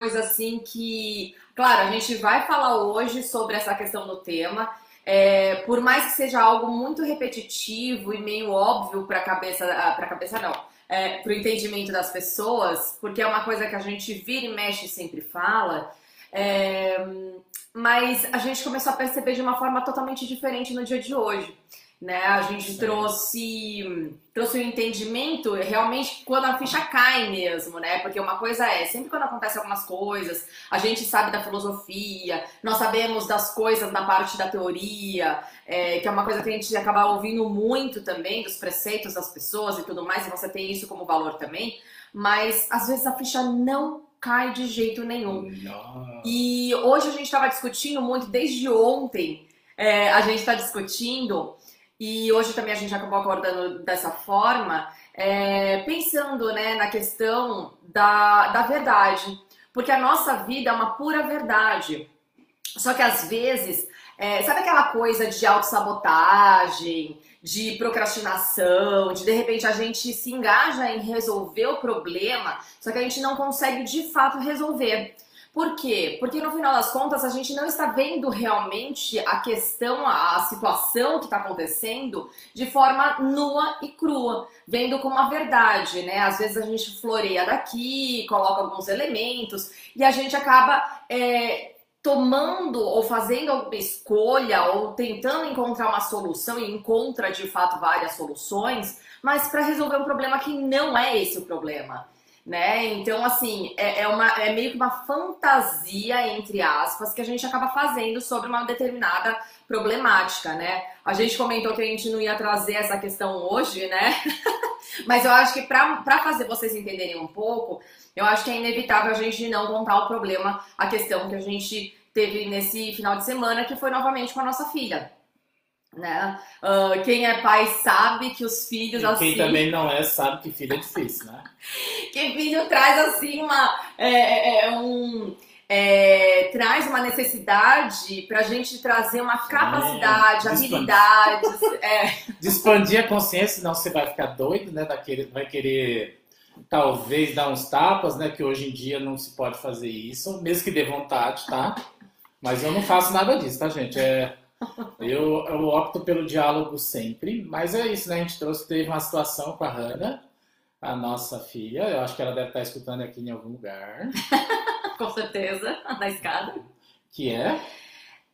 coisa assim que, claro, a gente vai falar hoje sobre essa questão do tema. É, por mais que seja algo muito repetitivo e meio óbvio para a cabeça, para cabeça não, é, para o entendimento das pessoas, porque é uma coisa que a gente vira e mexe e sempre fala. É, mas a gente começou a perceber de uma forma totalmente diferente no dia de hoje né? A gente trouxe trouxe o um entendimento realmente quando a ficha cai mesmo, né? Porque uma coisa é, sempre quando acontece algumas coisas, a gente sabe da filosofia, nós sabemos das coisas da parte da teoria, é, que é uma coisa que a gente acaba ouvindo muito também, dos preceitos das pessoas e tudo mais, e você tem isso como valor também, mas às vezes a ficha não cai de jeito nenhum. Não. E hoje a gente estava discutindo muito, desde ontem, é, a gente está discutindo e hoje também a gente acabou acordando dessa forma, é, pensando né, na questão da, da verdade. Porque a nossa vida é uma pura verdade. Só que às vezes, é, sabe aquela coisa de autossabotagem, de procrastinação, de de repente a gente se engaja em resolver o problema, só que a gente não consegue de fato resolver. Por quê? Porque no final das contas a gente não está vendo realmente a questão, a situação que está acontecendo de forma nua e crua, vendo como a verdade, né? Às vezes a gente floreia daqui, coloca alguns elementos e a gente acaba é, tomando ou fazendo alguma escolha ou tentando encontrar uma solução e encontra de fato várias soluções, mas para resolver um problema que não é esse o problema né? Então, assim, é, é, uma, é meio que uma fantasia, entre aspas, que a gente acaba fazendo sobre uma determinada problemática, né? A gente comentou que a gente não ia trazer essa questão hoje, né? Mas eu acho que para fazer vocês entenderem um pouco, eu acho que é inevitável a gente não contar o problema, a questão que a gente teve nesse final de semana, que foi novamente com a nossa filha. Né? Uh, quem é pai sabe que os filhos e assim. Quem também não é sabe que filho é difícil, né? que filho traz assim uma é, é, é um é, traz uma necessidade para a gente trazer uma capacidade, é, habilidades. De expandir a consciência, senão você vai ficar doido, né? Daquele, vai querer talvez dar uns tapas, né? Que hoje em dia não se pode fazer isso, mesmo que dê vontade, tá? Mas eu não faço nada disso, tá, gente? É, eu, eu opto pelo diálogo sempre, mas é isso, né? A gente trouxe, teve uma situação com a Hannah, a nossa filha, eu acho que ela deve estar escutando aqui em algum lugar. com certeza, na escada. Que é?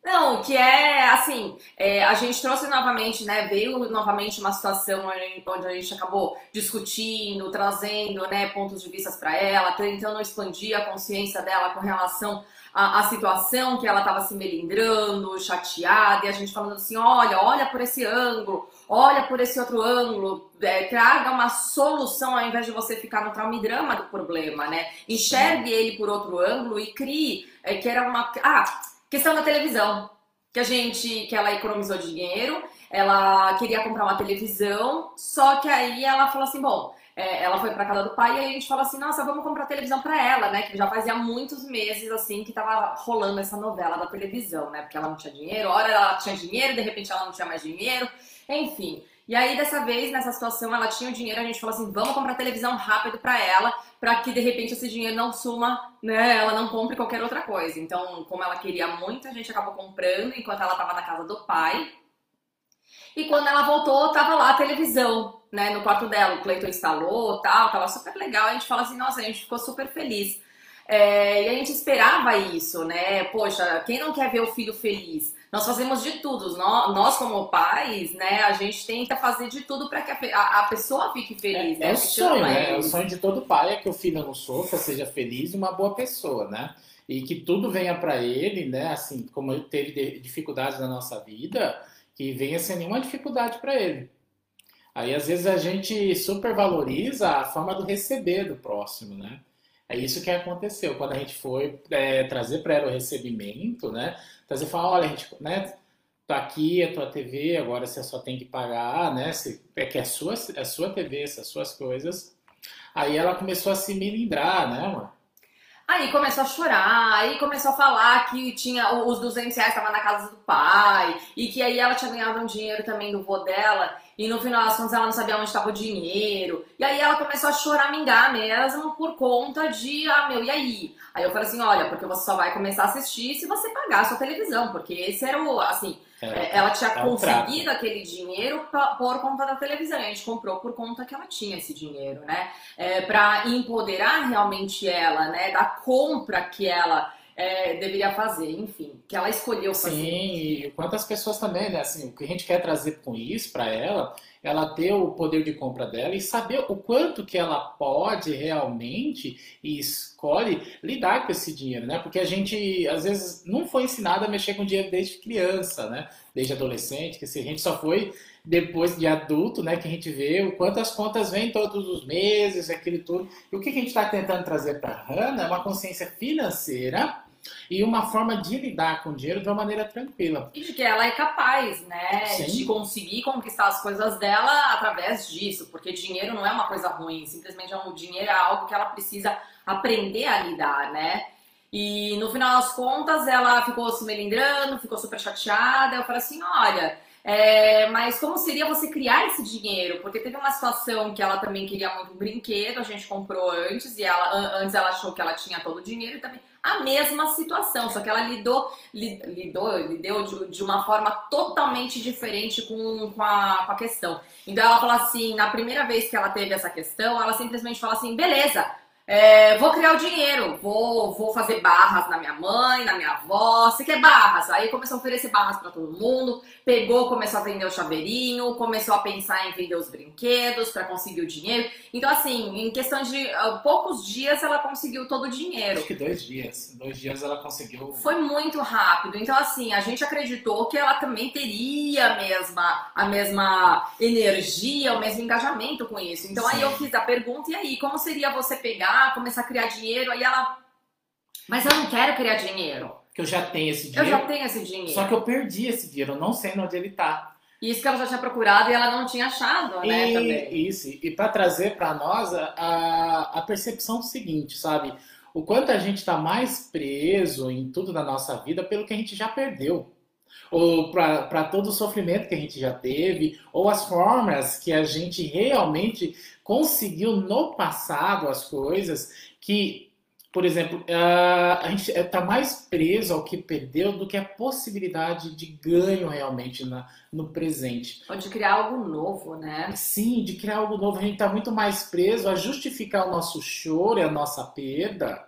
Não, que é assim, é, a gente trouxe novamente, né? Veio novamente uma situação onde a gente acabou discutindo, trazendo né, pontos de vista para ela, tentando expandir a consciência dela com relação a, a situação que ela estava se melindrando, chateada, e a gente falando assim: olha, olha por esse ângulo, olha por esse outro ângulo, é, traga uma solução ao invés de você ficar no trauma e drama do problema, né? Enxergue ele por outro ângulo e crie, é, que era uma. Ah, questão da televisão. Que a gente, que ela economizou dinheiro, ela queria comprar uma televisão, só que aí ela falou assim: bom, é, ela foi para casa do pai e aí a gente falou assim, nossa, vamos comprar televisão para ela, né? Que já fazia muitos meses assim que tava rolando essa novela da televisão, né? Porque ela não tinha dinheiro, hora ela tinha dinheiro, de repente ela não tinha mais dinheiro, enfim. E aí dessa vez, nessa situação, ela tinha o dinheiro, a gente falou assim, vamos comprar televisão rápido para ela, para que de repente esse dinheiro não suma, né? Ela não compre qualquer outra coisa. Então, como ela queria muito, a gente acabou comprando enquanto ela tava na casa do pai. E quando ela voltou, tava lá a televisão, né, no quarto dela. O Cleiton instalou, tal, tava super legal. A gente fala assim, nossa, a gente ficou super feliz. É, e a gente esperava isso, né? Poxa, quem não quer ver o filho feliz? Nós fazemos de tudo. Nós, nós como pais, né? A gente tenta fazer de tudo para que a, a, pessoa fique feliz. É, né? é o sonho, né? É o sonho de todo pai é que o filho não sofra, seja feliz e uma boa pessoa, né? E que tudo venha para ele, né? Assim, como ele teve dificuldades na nossa vida, que venha sem nenhuma dificuldade para ele. Aí às vezes a gente supervaloriza a forma do receber do próximo, né? É isso que aconteceu quando a gente foi é, trazer para ela o recebimento, né? Trazer falar, olha, a gente, né? Tá aqui a tua TV, agora você só tem que pagar, né? Se, é que é sua, é sua TV, são suas coisas. Aí ela começou a se milindrar, né, amor? Aí começou a chorar, aí começou a falar que tinha os 200 reais estavam na casa do pai e que aí ela tinha ganhado um dinheiro também do vô dela e no final das contas ela não sabia onde estava o dinheiro. E aí ela começou a choramingar mesmo por conta de, ah, meu, e aí? Aí eu falei assim, olha, porque você só vai começar a assistir se você pagar a sua televisão, porque esse era o, assim, é, ela tinha é conseguido aquele dinheiro por conta da televisão. E a gente comprou por conta que ela tinha esse dinheiro, né? É, para empoderar realmente ela, né? Da compra que ela é, deveria fazer, enfim, que ela escolheu fazer. Sim, e quantas pessoas também, né? Assim, o que a gente quer trazer com isso para ela, ela ter o poder de compra dela e saber o quanto que ela pode realmente e escolhe lidar com esse dinheiro, né? Porque a gente às vezes não foi ensinado a mexer com dinheiro desde criança, né? Desde adolescente, que a gente só foi depois de adulto, né, que a gente vê o quanto as contas vêm todos os meses, aquele tudo. E o que a gente está tentando trazer para a Hannah é uma consciência financeira e uma forma de lidar com o dinheiro de uma maneira tranquila. E de que ela é capaz, né, Sim. de conseguir conquistar as coisas dela através disso, porque dinheiro não é uma coisa ruim, simplesmente é um dinheiro é algo que ela precisa aprender a lidar, né? E no final das contas ela ficou se melindrando, ficou super chateada. Eu falei assim: olha, é, mas como seria você criar esse dinheiro? Porque teve uma situação que ela também queria muito um brinquedo, a gente comprou antes, e ela antes ela achou que ela tinha todo o dinheiro e também a mesma situação, só que ela lidou, lidou, lidou de, de uma forma totalmente diferente com, com, a, com a questão. Então ela fala assim, na primeira vez que ela teve essa questão, ela simplesmente fala assim, beleza, é, vou criar o dinheiro, vou, vou fazer barras na minha mãe, na minha avó. Você quer barras? Aí começou a oferecer barras para todo mundo. Pegou, começou a vender o chaveirinho, começou a pensar em vender os brinquedos para conseguir o dinheiro. Então, assim, em questão de uh, poucos dias, ela conseguiu todo o dinheiro. Acho que dois dias. Dois dias ela conseguiu. Foi muito rápido. Então, assim, a gente acreditou que ela também teria a mesma, a mesma energia, o mesmo engajamento com isso. Então, Sim. aí eu fiz a pergunta: e aí, como seria você pegar? Começar a criar dinheiro. Aí ela, mas eu não quero criar dinheiro. Que eu já tenho esse dinheiro. Eu já tenho esse dinheiro. Só que eu perdi esse dinheiro, eu não sei onde ele tá. Isso que ela já tinha procurado e ela não tinha achado, né? E, também. Isso, e para trazer para nós a, a percepção seguinte, sabe? O quanto a gente está mais preso em tudo da nossa vida pelo que a gente já perdeu ou para todo o sofrimento que a gente já teve, ou as formas que a gente realmente conseguiu no passado as coisas que, por exemplo, a gente está mais preso ao que perdeu do que a possibilidade de ganho realmente na, no presente. Ou de criar algo novo, né? Sim, de criar algo novo. A gente está muito mais preso a justificar o nosso choro e a nossa perda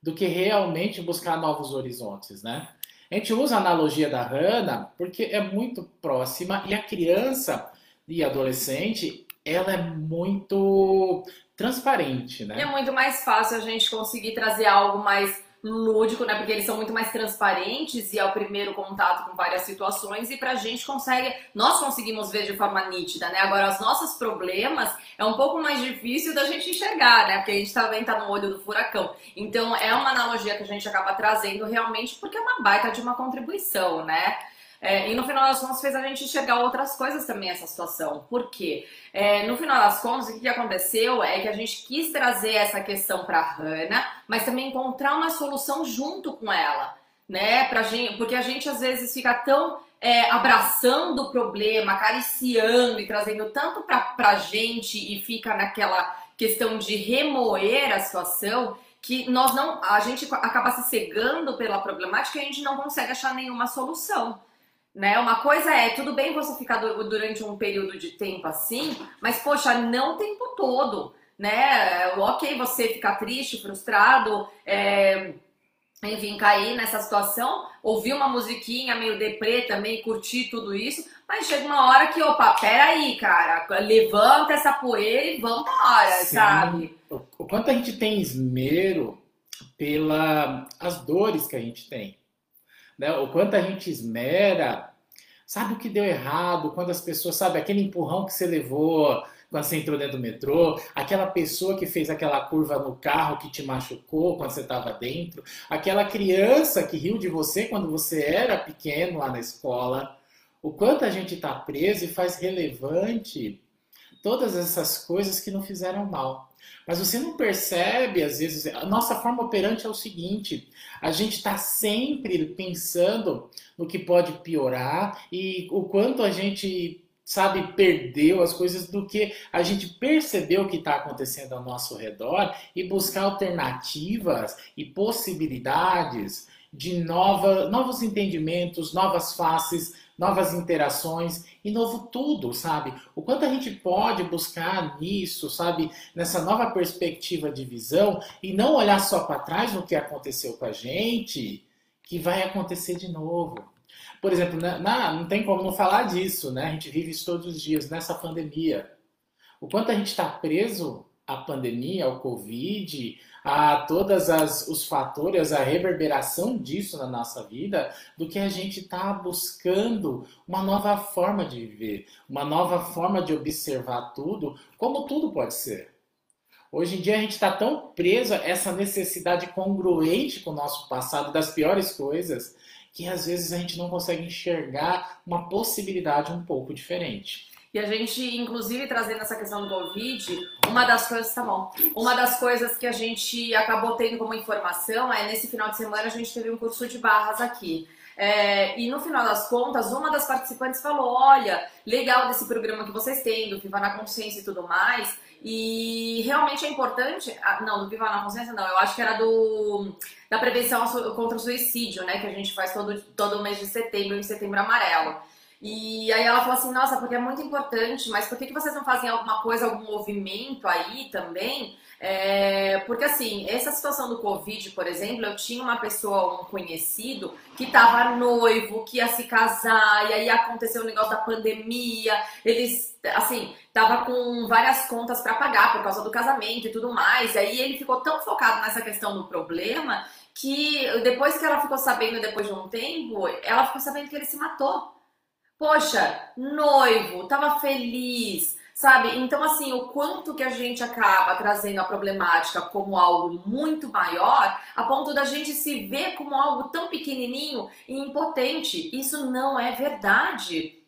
do que realmente buscar novos horizontes, né? A gente usa a analogia da Hannah porque é muito próxima e a criança e adolescente ela é muito transparente, né? E é muito mais fácil a gente conseguir trazer algo mais lúdico, né? Porque eles são muito mais transparentes e é o primeiro contato com várias situações e pra gente consegue, nós conseguimos ver de forma nítida, né? Agora, os nossos problemas é um pouco mais difícil da gente enxergar, né? Porque a gente também tá no olho do furacão. Então, é uma analogia que a gente acaba trazendo realmente porque é uma baita de uma contribuição, né? É, e no final das contas fez a gente enxergar outras coisas também essa situação. Por quê? É, no final das contas, o que aconteceu é que a gente quis trazer essa questão para a Hannah, mas também encontrar uma solução junto com ela, né? Pra gente, porque a gente às vezes fica tão é, abraçando o problema, acariciando e trazendo tanto para a gente e fica naquela questão de remoer a situação que nós não, a gente acaba se cegando pela problemática e a gente não consegue achar nenhuma solução. Né? Uma coisa é, tudo bem você ficar durante um período de tempo assim, mas poxa, não o tempo todo, né? Ok, você ficar triste, frustrado, é, enfim, cair nessa situação, ouvir uma musiquinha meio deprê também, curtir tudo isso, mas chega uma hora que, opa, peraí, cara, levanta essa poeira e vamos embora, Sim. sabe? O quanto a gente tem esmero pela as dores que a gente tem né? O quanto a gente esmera, sabe o que deu errado, quando as pessoas, sabe, aquele empurrão que você levou quando você entrou dentro do metrô, aquela pessoa que fez aquela curva no carro que te machucou quando você estava dentro, aquela criança que riu de você quando você era pequeno lá na escola. O quanto a gente está preso e faz relevante todas essas coisas que não fizeram mal. Mas você não percebe, às vezes, a nossa forma operante é o seguinte: a gente está sempre pensando no que pode piorar e o quanto a gente sabe, perdeu as coisas do que a gente percebeu que está acontecendo ao nosso redor e buscar alternativas e possibilidades de nova, novos entendimentos, novas faces, novas interações e novo tudo, sabe? O quanto a gente pode buscar nisso, sabe? Nessa nova perspectiva de visão e não olhar só para trás no que aconteceu com a gente, que vai acontecer de novo. Por exemplo, na, na, não tem como não falar disso, né? A gente vive isso todos os dias nessa pandemia. O quanto a gente está preso à pandemia, ao Covid, a todos os fatores, a reverberação disso na nossa vida, do que a gente está buscando uma nova forma de viver, uma nova forma de observar tudo, como tudo pode ser. Hoje em dia a gente está tão preso a essa necessidade congruente com o nosso passado das piores coisas, que às vezes a gente não consegue enxergar uma possibilidade um pouco diferente. E a gente, inclusive, trazendo essa questão do Covid, uma das coisas, tá bom, uma das coisas que a gente acabou tendo como informação é nesse final de semana a gente teve um curso de barras aqui. É, e no final das contas, uma das participantes falou: Olha, legal desse programa que vocês têm, do Viva na Consciência e tudo mais. E realmente é importante. Ah, não, do Viva na Consciência, não. Eu acho que era do da prevenção contra o suicídio, né? Que a gente faz todo, todo mês de setembro, em setembro amarelo. E aí ela falou assim, nossa, porque é muito importante, mas por que, que vocês não fazem alguma coisa, algum movimento aí também? É, porque assim, essa situação do Covid, por exemplo, eu tinha uma pessoa, um conhecido, que estava noivo, que ia se casar, e aí aconteceu o negócio da pandemia, eles, assim, tava com várias contas para pagar por causa do casamento e tudo mais, e aí ele ficou tão focado nessa questão do problema que depois que ela ficou sabendo, depois de um tempo, ela ficou sabendo que ele se matou. Poxa, noivo, tava feliz, sabe? Então, assim, o quanto que a gente acaba trazendo a problemática como algo muito maior, a ponto da gente se ver como algo tão pequenininho e impotente. Isso não é verdade.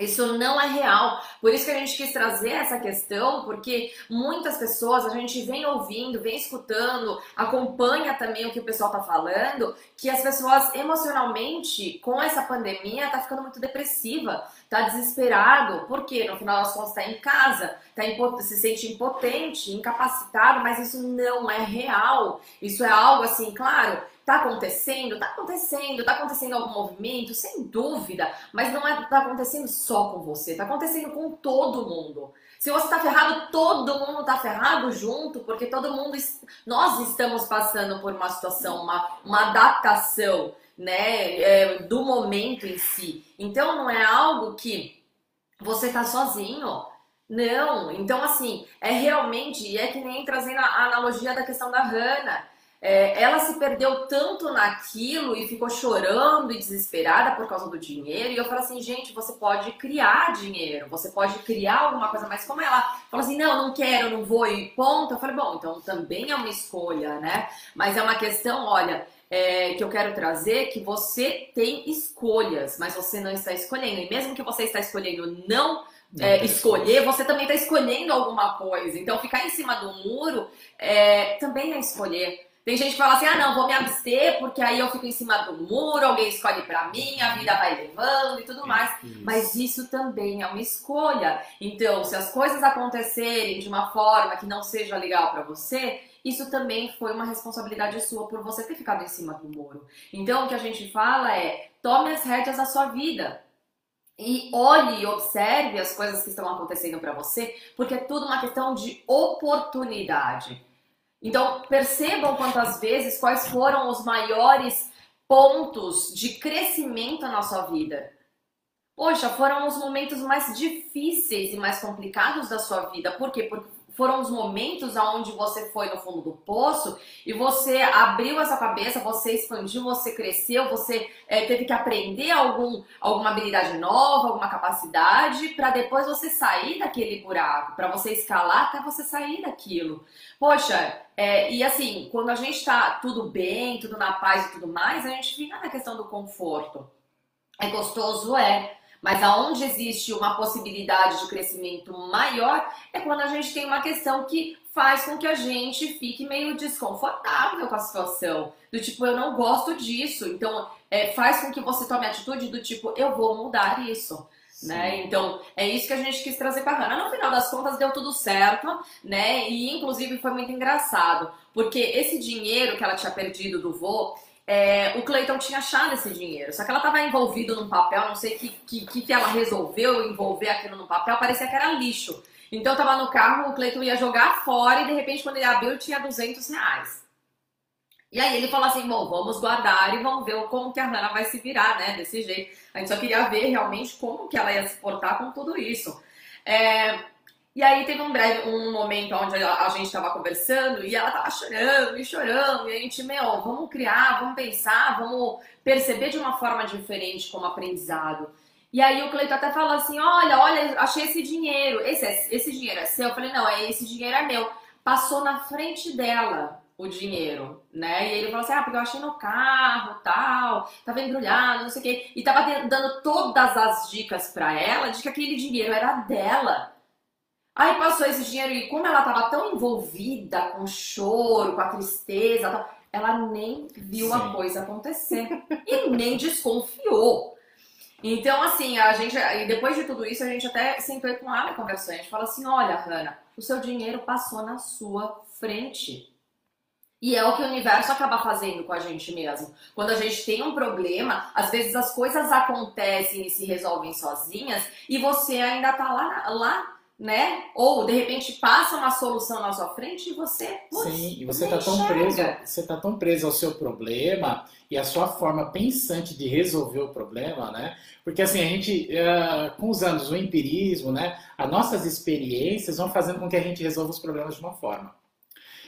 Isso não é real. Por isso que a gente quis trazer essa questão, porque muitas pessoas a gente vem ouvindo, vem escutando, acompanha também o que o pessoal tá falando, que as pessoas emocionalmente, com essa pandemia, tá ficando muito depressiva, tá desesperado, porque no final das contas tá em casa, tá se sente impotente, incapacitado, mas isso não é real. Isso é algo assim, claro, Tá acontecendo? Tá acontecendo. Tá acontecendo algum movimento? Sem dúvida. Mas não é tá acontecendo só com você. Tá acontecendo com todo mundo. Se você tá ferrado, todo mundo tá ferrado junto, porque todo mundo. Nós estamos passando por uma situação, uma, uma adaptação, né? É, do momento em si. Então não é algo que você tá sozinho. Não, então assim, é realmente, e é que nem trazendo a analogia da questão da Hannah é, ela se perdeu tanto naquilo e ficou chorando e desesperada por causa do dinheiro. E eu falo assim, gente, você pode criar dinheiro, você pode criar alguma coisa, mas como ela falou assim, não, não quero, não vou e ponto, eu falei, bom, então também é uma escolha, né? Mas é uma questão, olha, é, que eu quero trazer que você tem escolhas, mas você não está escolhendo. E mesmo que você está escolhendo não é, escolher, você também está escolhendo alguma coisa. Então, ficar em cima do muro é, também é escolher. Tem gente que fala assim: ah, não, vou me abster porque aí eu fico em cima do muro, alguém escolhe para mim, a vida vai levando e tudo mais. Isso. Mas isso também é uma escolha. Então, se as coisas acontecerem de uma forma que não seja legal para você, isso também foi uma responsabilidade sua por você ter ficado em cima do muro. Então, o que a gente fala é: tome as rédeas da sua vida e olhe e observe as coisas que estão acontecendo para você, porque é tudo uma questão de oportunidade. Então, percebam quantas vezes quais foram os maiores pontos de crescimento na sua vida. Poxa, foram os momentos mais difíceis e mais complicados da sua vida. Por quê? Porque foram os momentos onde você foi no fundo do poço e você abriu essa cabeça, você expandiu, você cresceu, você é, teve que aprender algum, alguma habilidade nova, alguma capacidade, para depois você sair daquele buraco, para você escalar até você sair daquilo. Poxa, é, e assim, quando a gente tá tudo bem, tudo na paz e tudo mais, a gente fica na questão do conforto. É gostoso, é. Mas aonde existe uma possibilidade de crescimento maior é quando a gente tem uma questão que faz com que a gente fique meio desconfortável com a situação. Do tipo, eu não gosto disso. Então, é, faz com que você tome a atitude do tipo, eu vou mudar isso. Né? Então, é isso que a gente quis trazer para a Hannah. No final das contas, deu tudo certo, né? E, inclusive, foi muito engraçado, porque esse dinheiro que ela tinha perdido do vô, é, o Cleiton tinha achado esse dinheiro. Só que ela estava envolvida num papel, não sei o que, que, que ela resolveu envolver aquilo no papel, parecia que era lixo. Então, estava no carro, o Cleiton ia jogar fora e, de repente, quando ele abriu, tinha 200 reais. E aí ele falou assim, bom, vamos guardar e vamos ver como que a Hannah vai se virar, né, desse jeito. A gente só queria ver realmente como que ela ia se portar com tudo isso. É... E aí teve um breve, um momento onde a gente estava conversando e ela estava chorando e chorando. E a gente, meu, vamos criar, vamos pensar, vamos perceber de uma forma diferente como aprendizado. E aí o Cleiton até falou assim, olha, olha, achei esse dinheiro. Esse, é, esse dinheiro é seu? Eu falei, não, é esse dinheiro é meu. Passou na frente dela o dinheiro, né? E ele falou assim: ah, porque eu achei no carro, tal, tava embrulhado, não sei o quê. E tava dando todas as dicas para ela de que aquele dinheiro era dela. Aí passou esse dinheiro e como ela tava tão envolvida com o choro, com a tristeza, ela nem viu Sim. a coisa acontecer e nem desconfiou. Então, assim, a gente, e depois de tudo isso, a gente até sentou com ela e conversou. A gente falou assim: olha, Hanna, o seu dinheiro passou na sua frente. E é o que o universo acaba fazendo com a gente mesmo. Quando a gente tem um problema, às vezes as coisas acontecem e se resolvem sozinhas e você ainda tá lá, lá né? Ou de repente passa uma solução na sua frente e você. Sim, e você tá tão preso, você tá tão preso ao seu problema e à sua forma pensante de resolver o problema, né? Porque assim, a gente, uh, com os anos, o empirismo, né? As nossas experiências vão fazendo com que a gente resolva os problemas de uma forma.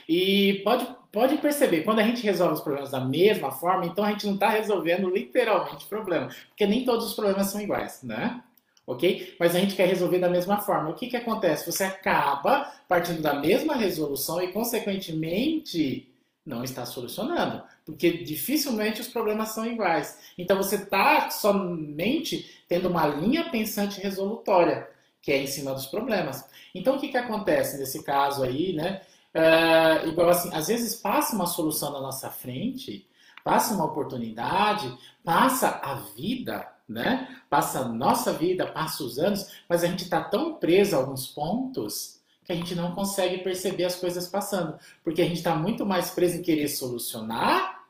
E pode, pode perceber, quando a gente resolve os problemas da mesma forma, então a gente não está resolvendo literalmente o problema, porque nem todos os problemas são iguais, né? Ok? Mas a gente quer resolver da mesma forma. O que, que acontece? Você acaba partindo da mesma resolução e, consequentemente, não está solucionando, porque dificilmente os problemas são iguais. Então você está somente tendo uma linha pensante resolutória, que é em cima dos problemas. Então o que, que acontece nesse caso aí, né? Uh, igual assim, às vezes passa uma solução na nossa frente, passa uma oportunidade, passa a vida, né? Passa a nossa vida, passa os anos, mas a gente está tão preso a alguns pontos que a gente não consegue perceber as coisas passando, porque a gente está muito mais preso em querer solucionar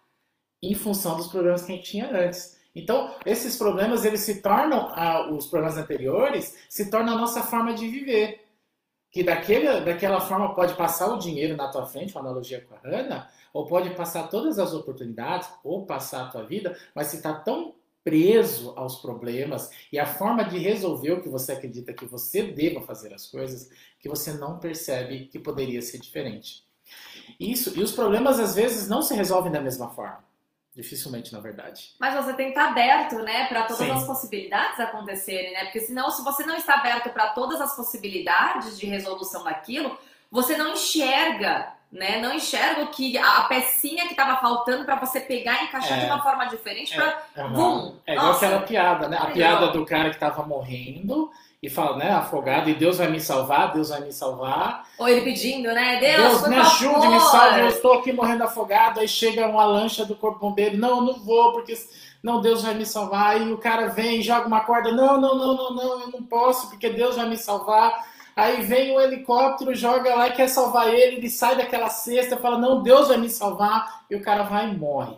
em função dos problemas que a gente tinha antes. Então, esses problemas, eles se tornam, ah, os problemas anteriores, se tornam a nossa forma de viver que daquele, daquela forma pode passar o dinheiro na tua frente, uma analogia com a Ana, ou pode passar todas as oportunidades, ou passar a tua vida, mas se está tão preso aos problemas e a forma de resolver o que você acredita que você deva fazer as coisas, que você não percebe que poderia ser diferente. Isso, e os problemas às vezes não se resolvem da mesma forma. Dificilmente, na verdade. Mas você tem que estar aberto, né, para todas Sim. as possibilidades acontecerem, né? Porque senão, se você não está aberto para todas as possibilidades de resolução daquilo, você não enxerga, né? Não enxerga o que a pecinha que estava faltando para você pegar e encaixar é. de uma forma diferente para, é. Uhum. É igual aquela piada, né? A é piada do cara que estava morrendo e fala, né, afogado, e Deus vai me salvar, Deus vai me salvar. Ou ele pedindo, né, Deus, Deus me ajude, me salve, eu estou aqui morrendo afogado, aí chega uma lancha do corpo bombeiro, não, não vou, porque não, Deus vai me salvar, aí o cara vem, joga uma corda, não, não, não, não, não, eu não posso, porque Deus vai me salvar. Aí vem o um helicóptero, joga lá e quer salvar ele, ele sai daquela cesta, fala, não, Deus vai me salvar, e o cara vai e morre.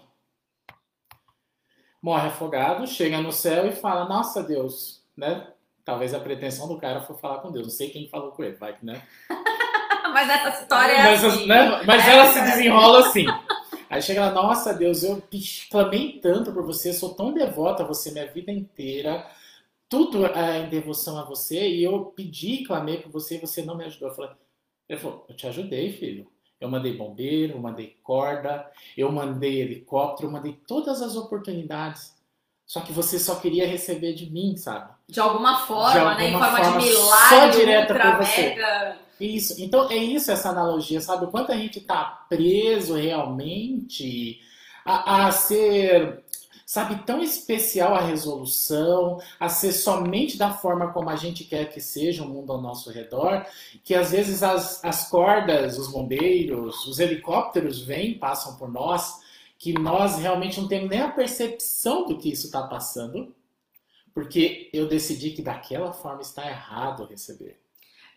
Morre afogado, chega no céu e fala, nossa Deus, né? Talvez a pretensão do cara foi falar com Deus. Não sei quem falou com ele, vai que, né? Mas essa história é mas, assim. Né? Mas é ela se desenrola assim. Aí chega lá, nossa Deus, eu clamei tanto por você, sou tão devota a você minha vida inteira, tudo é em devoção a você, e eu pedi, clamei por você e você não me ajudou. Eu falei, ele falou, eu te ajudei, filho. Eu mandei bombeiro, eu mandei corda, eu mandei helicóptero, eu mandei todas as oportunidades. Só que você só queria receber de mim, sabe? De alguma forma, de alguma né? Em forma, forma de milagre, só direta por você. Mega... Isso. Então é isso essa analogia, sabe? O quanto a gente tá preso realmente a, a ser, sabe, tão especial a resolução, a ser somente da forma como a gente quer que seja o mundo ao nosso redor, que às vezes as, as cordas, os bombeiros, os helicópteros vêm, passam por nós, que nós realmente não temos nem a percepção do que isso está passando porque eu decidi que daquela forma está errado receber.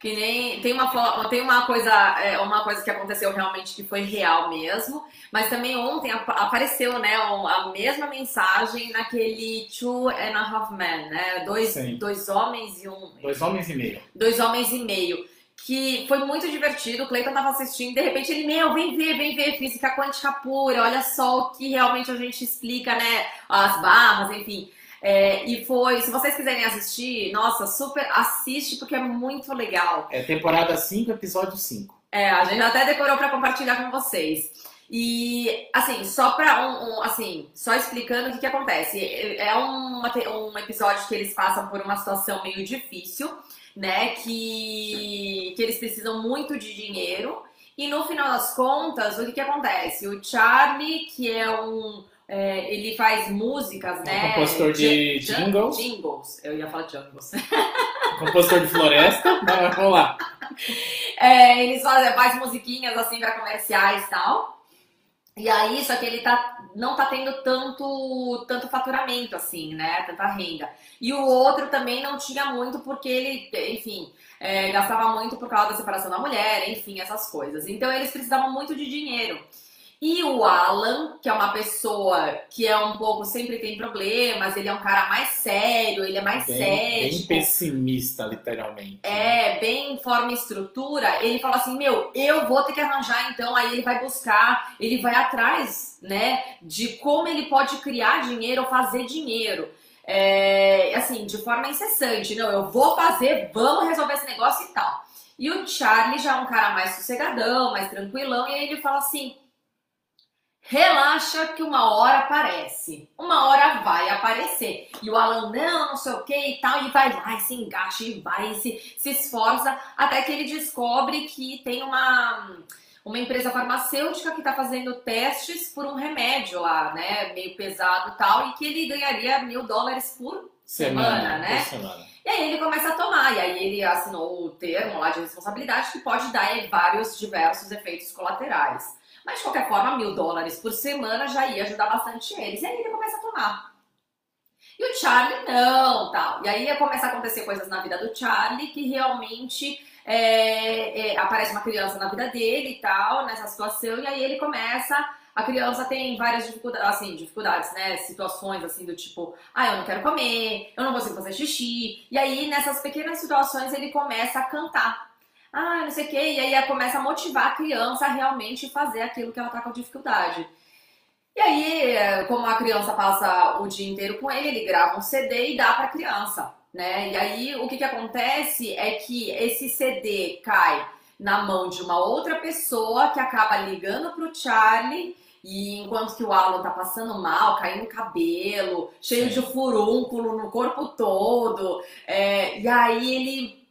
Que nem tem uma tem uma coisa é, uma coisa que aconteceu realmente que foi real mesmo, mas também ontem apareceu né a mesma mensagem naquele Two and a Half Men, né dois dois homens e um dois homens e meio dois homens e meio que foi muito divertido. O Cleiton tava assistindo, de repente ele, meu, vem ver, vem ver física quântica pura, olha só o que realmente a gente explica, né? As barras, enfim. É, e foi, se vocês quiserem assistir, nossa, super assiste porque é muito legal. É temporada 5, episódio 5. É, a gente até decorou para compartilhar com vocês. E assim, só para um, um, assim, só explicando o que, que acontece. É um, um episódio que eles passam por uma situação meio difícil, né? Que, que eles precisam muito de dinheiro. E no final das contas, o que, que acontece? O Charlie, que é um é, ele faz músicas, né? compositor de jingles. Jingles. Eu ia falar jingles. compositor de floresta. Mas vamos lá. É, eles fazem, faz musiquinhas assim para comerciais e tal. E aí, só que ele tá, não tá tendo tanto, tanto faturamento, assim, né? Tanta renda. E o outro também não tinha muito, porque ele, enfim, é, gastava muito por causa da separação da mulher, enfim, essas coisas. Então eles precisavam muito de dinheiro. E o Alan, que é uma pessoa que é um pouco, sempre tem problemas, ele é um cara mais sério, ele é mais bem, sério. Bem pessimista, literalmente. É, bem forma e estrutura. Ele fala assim: meu, eu vou ter que arranjar então. Aí ele vai buscar, ele vai atrás, né, de como ele pode criar dinheiro ou fazer dinheiro. É, assim, de forma incessante. Não, eu vou fazer, vamos resolver esse negócio e tal. E o Charlie já é um cara mais sossegadão, mais tranquilão, e aí ele fala assim Relaxa que uma hora aparece. Uma hora vai aparecer. E o Alan, não, não sei o que e tal, e vai lá e se engaxa e vai e se, se esforça até que ele descobre que tem uma, uma empresa farmacêutica que está fazendo testes por um remédio lá, né? Meio pesado e tal, e que ele ganharia mil dólares por semana, semana né? Por semana. E aí ele começa a tomar, e aí ele assinou o termo lá de responsabilidade que pode dar vários diversos efeitos colaterais. Mas de qualquer forma, mil dólares por semana já ia ajudar bastante eles. E aí ele começa a tomar. E o Charlie não, tal. E aí começa a acontecer coisas na vida do Charlie que realmente é, é, aparece uma criança na vida dele e tal, nessa situação, e aí ele começa. A criança tem várias dificuldades, assim, dificuldades, né? Situações assim do tipo, ah, eu não quero comer, eu não consigo fazer xixi. E aí, nessas pequenas situações, ele começa a cantar ah, não sei o quê, e aí começa a motivar a criança a realmente fazer aquilo que ela tá com dificuldade. E aí, como a criança passa o dia inteiro com ele, ele grava um CD e dá para a criança, né? E aí o que, que acontece é que esse CD cai na mão de uma outra pessoa que acaba ligando pro Charlie e enquanto que o Alan tá passando mal, caindo cabelo, cheio Sim. de furúnculo no corpo todo, é, e aí ele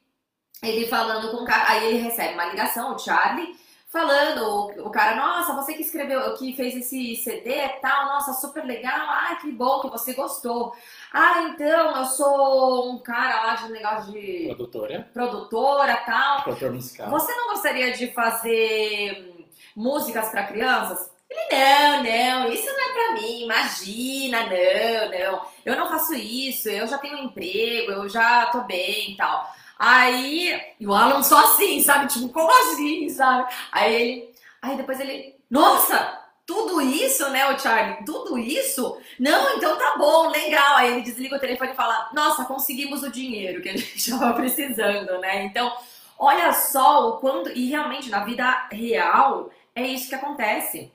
ele falando com o cara, aí ele recebe uma ligação, o Charlie, falando, o, cara, nossa, você que escreveu, que fez esse CD e tal, nossa, super legal, ai, que bom que você gostou. Ah, então, eu sou um cara lá de um negócio de... Produtora. Produtora, tal. Produtor musical. Você não gostaria de fazer músicas para crianças? Ele, não, não, isso não é pra mim, imagina, não, não. Eu não faço isso, eu já tenho um emprego, eu já tô bem e tal. Aí, o Alan só assim, sabe? Tipo, como assim, sabe? Aí ele, aí depois ele, nossa, tudo isso, né, o Charlie? Tudo isso? Não, então tá bom, legal. Aí ele desliga o telefone e fala: Nossa, conseguimos o dinheiro que a gente estava precisando, né? Então, olha só o quanto. E realmente, na vida real, é isso que acontece.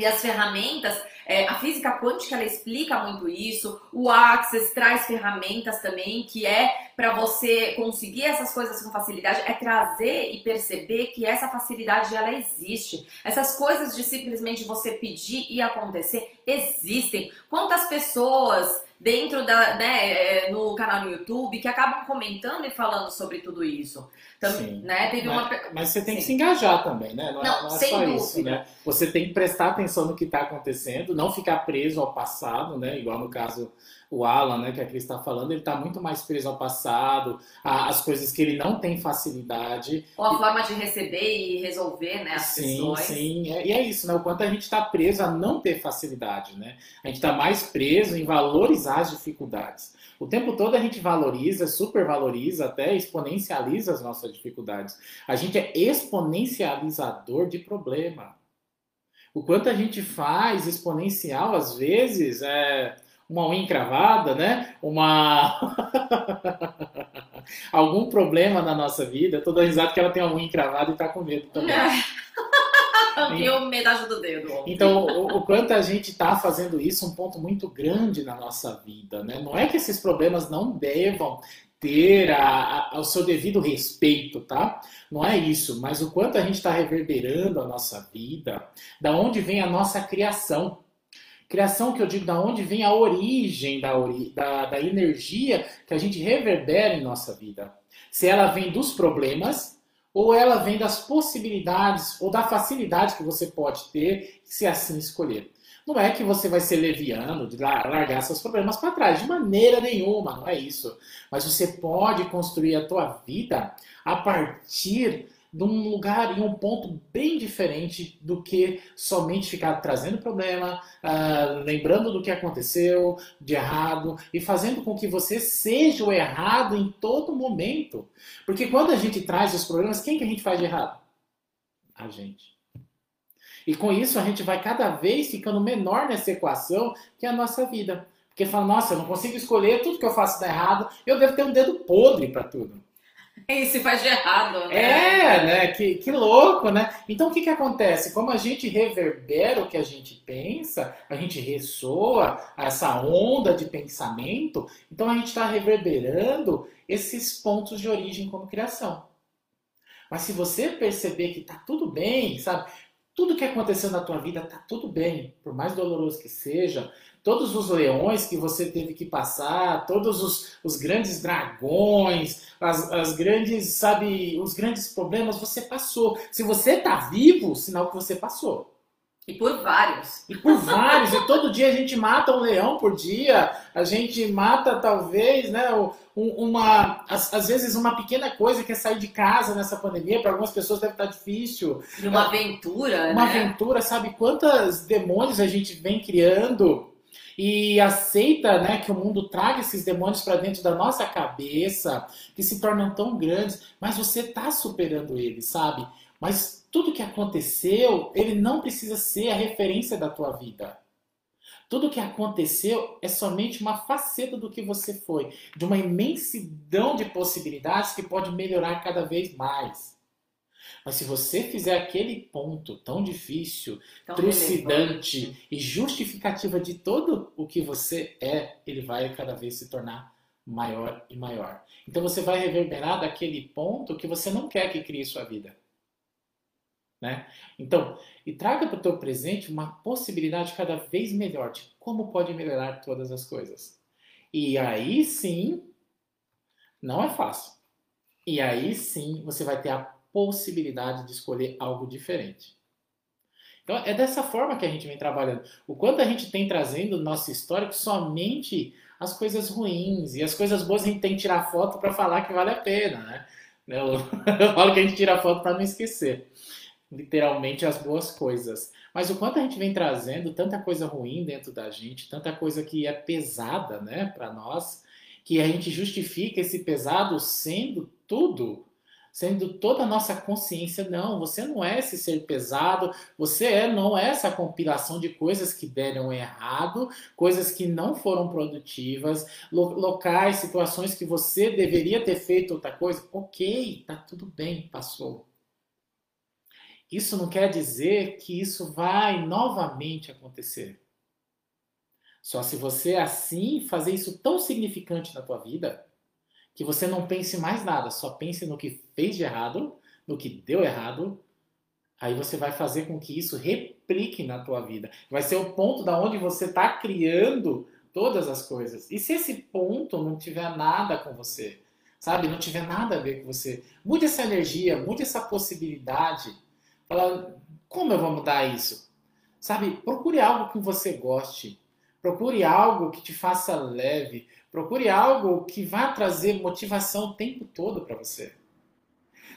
E as ferramentas, é, a física quântica ela explica muito isso, o Access traz ferramentas também, que é para você conseguir essas coisas com facilidade, é trazer e perceber que essa facilidade ela existe. Essas coisas de simplesmente você pedir e acontecer existem. Quantas pessoas dentro da, né, é, no canal no YouTube que acabam comentando e falando sobre tudo isso. Também, né? Teve mas, uma... mas você tem Sim. que se engajar também, né? Não, é, não, não é só dúvida. isso, né? Você tem que prestar atenção no que está acontecendo, não ficar preso ao passado, né? Igual no caso o Alan, né, que a Cris está falando, ele está muito mais preso ao passado, às coisas que ele não tem facilidade. Ou a forma de receber e resolver, né, as sim, questões. Sim, sim. É, e é isso, né? O quanto a gente está preso a não ter facilidade, né? A gente está mais preso em valorizar valorizar as dificuldades. O tempo todo a gente valoriza, supervaloriza, até exponencializa as nossas dificuldades. A gente é exponencializador de problema. O quanto a gente faz exponencial, às vezes, é uma unha encravada, né? Uma. Algum problema na nossa vida. Eu tô dando risada que ela tem uma unha encravada e tá com medo também. Eu me ajuda do dedo. Então, o, o, quanto a gente está fazendo isso é um ponto muito grande na nossa vida, né? Não é que esses problemas não devam ter a, a, o seu devido respeito, tá? Não é isso, mas o quanto a gente está reverberando a nossa vida, da onde vem a nossa criação. Criação que eu digo, da onde vem a origem da, da, da energia que a gente reverbera em nossa vida. Se ela vem dos problemas, ou ela vem das possibilidades ou da facilidade que você pode ter se assim escolher. Não é que você vai ser leviano, de largar seus problemas para trás, de maneira nenhuma, não é isso. Mas você pode construir a tua vida a partir de um lugar e um ponto bem diferente do que somente ficar trazendo problema, uh, lembrando do que aconteceu de errado e fazendo com que você seja o errado em todo momento. Porque quando a gente traz os problemas, quem que a gente faz de errado? A gente. E com isso a gente vai cada vez ficando menor nessa equação que é a nossa vida. Porque fala, nossa, eu não consigo escolher, tudo que eu faço dá errado, eu devo ter um dedo podre para tudo. E se faz de errado, né? É, né? Que, que louco, né? Então o que, que acontece? Como a gente reverbera o que a gente pensa, a gente ressoa essa onda de pensamento, então a gente está reverberando esses pontos de origem como criação. Mas se você perceber que tá tudo bem, sabe? Tudo que aconteceu na tua vida tá tudo bem, por mais doloroso que seja, todos os leões que você teve que passar, todos os, os grandes dragões, as, as, grandes, sabe, os grandes problemas você passou. Se você está vivo, sinal que você passou. E por vários. E por vários. e todo dia a gente mata um leão por dia. A gente mata, talvez, né, uma, às, vezes, uma pequena coisa que é sair de casa nessa pandemia. Para algumas pessoas deve estar difícil. E uma aventura, Uma né? aventura, sabe? Quantas demônios a gente vem criando e aceita né, que o mundo traga esses demônios para dentro da nossa cabeça, que se tornam tão grandes, mas você está superando eles, sabe? Mas tudo que aconteceu, ele não precisa ser a referência da tua vida. Tudo que aconteceu é somente uma faceta do que você foi, de uma imensidão de possibilidades que pode melhorar cada vez mais. Mas se você fizer aquele ponto tão difícil, tão trucidante relevante. e justificativa de todo o que você é, ele vai cada vez se tornar maior e maior. Então você vai reverberar daquele ponto que você não quer que crie sua vida. Né? Então, e traga para o teu presente uma possibilidade cada vez melhor de como pode melhorar todas as coisas. E aí sim, não é fácil. E aí sim você vai ter a possibilidade de escolher algo diferente. Então é dessa forma que a gente vem trabalhando. O quanto a gente tem trazendo no nosso histórico somente as coisas ruins e as coisas boas a gente tem que tirar foto para falar que vale a pena, né? Eu, eu falo que a gente tira foto para não esquecer, literalmente as boas coisas. Mas o quanto a gente vem trazendo tanta coisa ruim dentro da gente, tanta coisa que é pesada, né, para nós, que a gente justifica esse pesado sendo tudo sendo toda a nossa consciência, não, você não é esse ser pesado, você é, não é essa compilação de coisas que deram errado, coisas que não foram produtivas, locais, situações que você deveria ter feito outra coisa. Ok, tá tudo bem, passou. Isso não quer dizer que isso vai novamente acontecer. Só se você assim fazer isso tão significante na tua vida, que você não pense mais nada, só pense no que fez de errado, no que deu errado, aí você vai fazer com que isso replique na tua vida. Vai ser o ponto da onde você está criando todas as coisas. E se esse ponto não tiver nada com você, sabe, não tiver nada a ver com você, mude essa energia, mude essa possibilidade. Fala, como eu vou mudar isso? Sabe, procure algo que você goste. Procure algo que te faça leve. Procure algo que vá trazer motivação o tempo todo para você.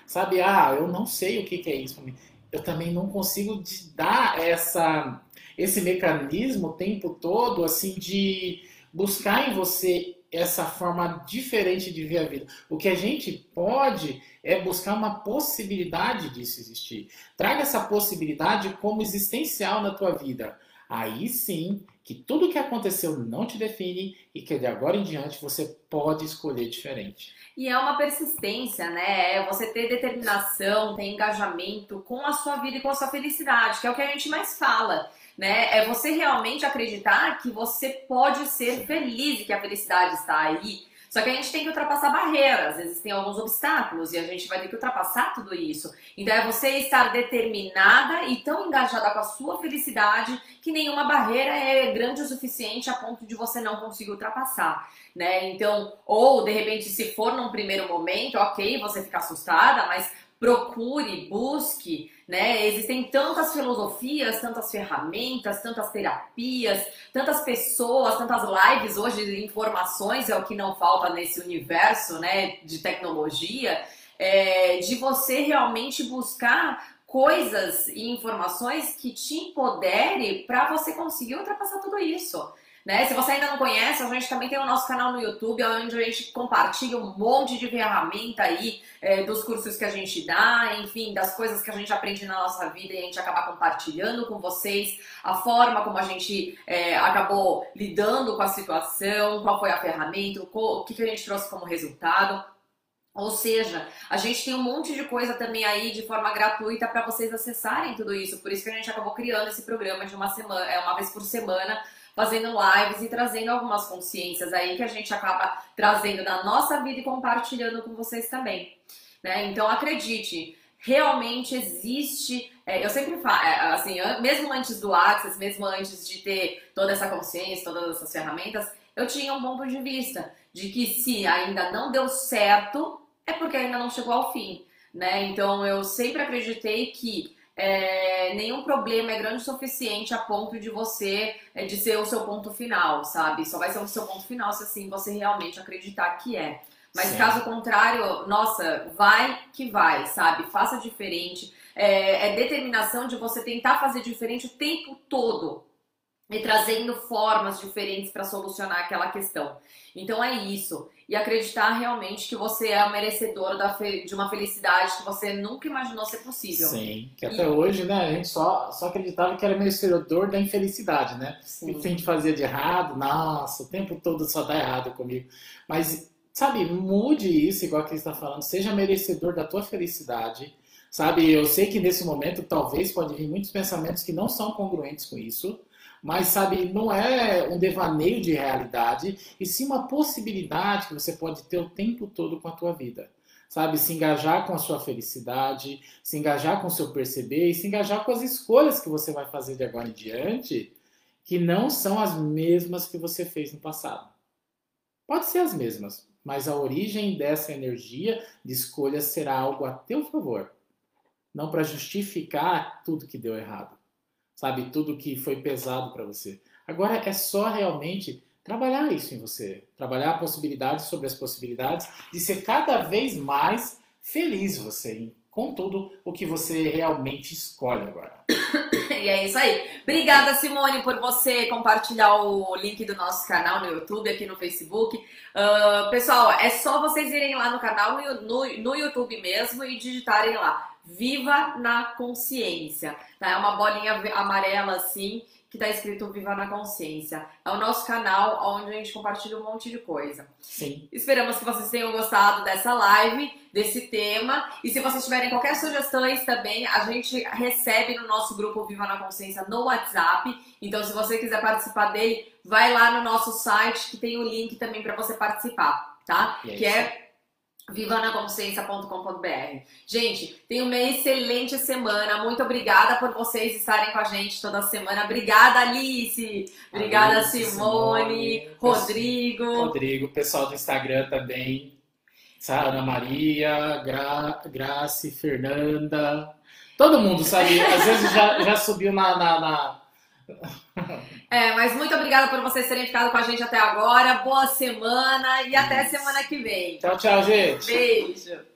Sabe, ah, eu não sei o que, que é isso para mim. Eu também não consigo dar essa, esse mecanismo o tempo todo, assim, de buscar em você essa forma diferente de ver a vida. O que a gente pode é buscar uma possibilidade disso existir. Traga essa possibilidade como existencial na tua vida. Aí sim, que tudo que aconteceu não te define e que de agora em diante você pode escolher diferente. E é uma persistência, né? É você ter determinação, ter engajamento com a sua vida e com a sua felicidade, que é o que a gente mais fala né? É você realmente acreditar que você pode ser feliz e que a felicidade está aí. Só que a gente tem que ultrapassar barreiras, existem alguns obstáculos e a gente vai ter que ultrapassar tudo isso. Então é você estar determinada e tão engajada com a sua felicidade que nenhuma barreira é grande o suficiente a ponto de você não conseguir ultrapassar, né? Então, ou de repente se for num primeiro momento, OK, você fica assustada, mas procure, busque, né? Existem tantas filosofias, tantas ferramentas, tantas terapias, tantas pessoas, tantas lives hoje informações é o que não falta nesse universo, né? De tecnologia, é, de você realmente buscar coisas e informações que te empodere para você conseguir ultrapassar tudo isso. Né? Se você ainda não conhece, a gente também tem o nosso canal no YouTube, onde a gente compartilha um monte de ferramenta aí é, dos cursos que a gente dá, enfim, das coisas que a gente aprende na nossa vida e a gente acaba compartilhando com vocês a forma como a gente é, acabou lidando com a situação, qual foi a ferramenta, o que, que a gente trouxe como resultado. Ou seja, a gente tem um monte de coisa também aí de forma gratuita para vocês acessarem tudo isso. Por isso que a gente acabou criando esse programa de uma semana, é uma vez por semana, fazendo lives e trazendo algumas consciências aí que a gente acaba trazendo da nossa vida e compartilhando com vocês também. Né? Então acredite, realmente existe. É, eu sempre falo, é, assim, mesmo antes do Access, mesmo antes de ter toda essa consciência, todas essas ferramentas, eu tinha um ponto de vista de que se ainda não deu certo, é porque ainda não chegou ao fim. Né? Então eu sempre acreditei que é, nenhum problema é grande o suficiente a ponto de você é, de ser o seu ponto final, sabe? Só vai ser o seu ponto final se assim você realmente acreditar que é. Mas Sim. caso contrário, nossa, vai que vai, sabe? Faça diferente. É, é determinação de você tentar fazer diferente o tempo todo e trazendo formas diferentes para solucionar aquela questão. Então é isso. E acreditar realmente que você é o merecedor de uma felicidade que você nunca imaginou ser possível. Sim, que até e... hoje, né, a gente só, só acreditava que era merecedor da infelicidade, né? Sim. O que a gente fazia de errado, nossa, o tempo todo só dá errado comigo. Mas, sabe, mude isso, igual que você está falando, seja merecedor da tua felicidade. Sabe, eu sei que nesse momento talvez pode vir muitos pensamentos que não são congruentes com isso, mas, sabe, não é um devaneio de realidade, e sim uma possibilidade que você pode ter o tempo todo com a tua vida. Sabe, se engajar com a sua felicidade, se engajar com o seu perceber e se engajar com as escolhas que você vai fazer de agora em diante, que não são as mesmas que você fez no passado. Pode ser as mesmas, mas a origem dessa energia de escolha será algo a teu favor, não para justificar tudo que deu errado sabe? Tudo que foi pesado para você. Agora é só realmente trabalhar isso em você, trabalhar possibilidades sobre as possibilidades de ser cada vez mais feliz você com tudo o que você realmente escolhe agora. E é isso aí. Obrigada, Simone, por você compartilhar o link do nosso canal no YouTube, aqui no Facebook. Uh, pessoal, é só vocês irem lá no canal, no, no, no YouTube mesmo, e digitarem lá Viva na Consciência. Tá? É uma bolinha amarela assim que está escrito Viva na Consciência. É o nosso canal onde a gente compartilha um monte de coisa. Sim. Esperamos que vocês tenham gostado dessa live, desse tema. E se vocês tiverem qualquer sugestões também, a gente recebe no nosso grupo Viva na Consciência no WhatsApp. Então, se você quiser participar dele, vai lá no nosso site que tem o link também para você participar, tá? É que é vivanaconsciência.com.br. Gente, tenha uma excelente semana. Muito obrigada por vocês estarem com a gente toda semana. Obrigada, Alice. Obrigada, Alice, Simone, Simone, Rodrigo. Rodrigo, pessoal do Instagram também. Ana Maria, Gra, Grace, Fernanda. Todo mundo, sabe? Às vezes já, já subiu na, na, na é, mas muito obrigada por vocês terem ficado com a gente até agora. Boa semana e até semana que vem. Tchau, tchau, gente. Beijo.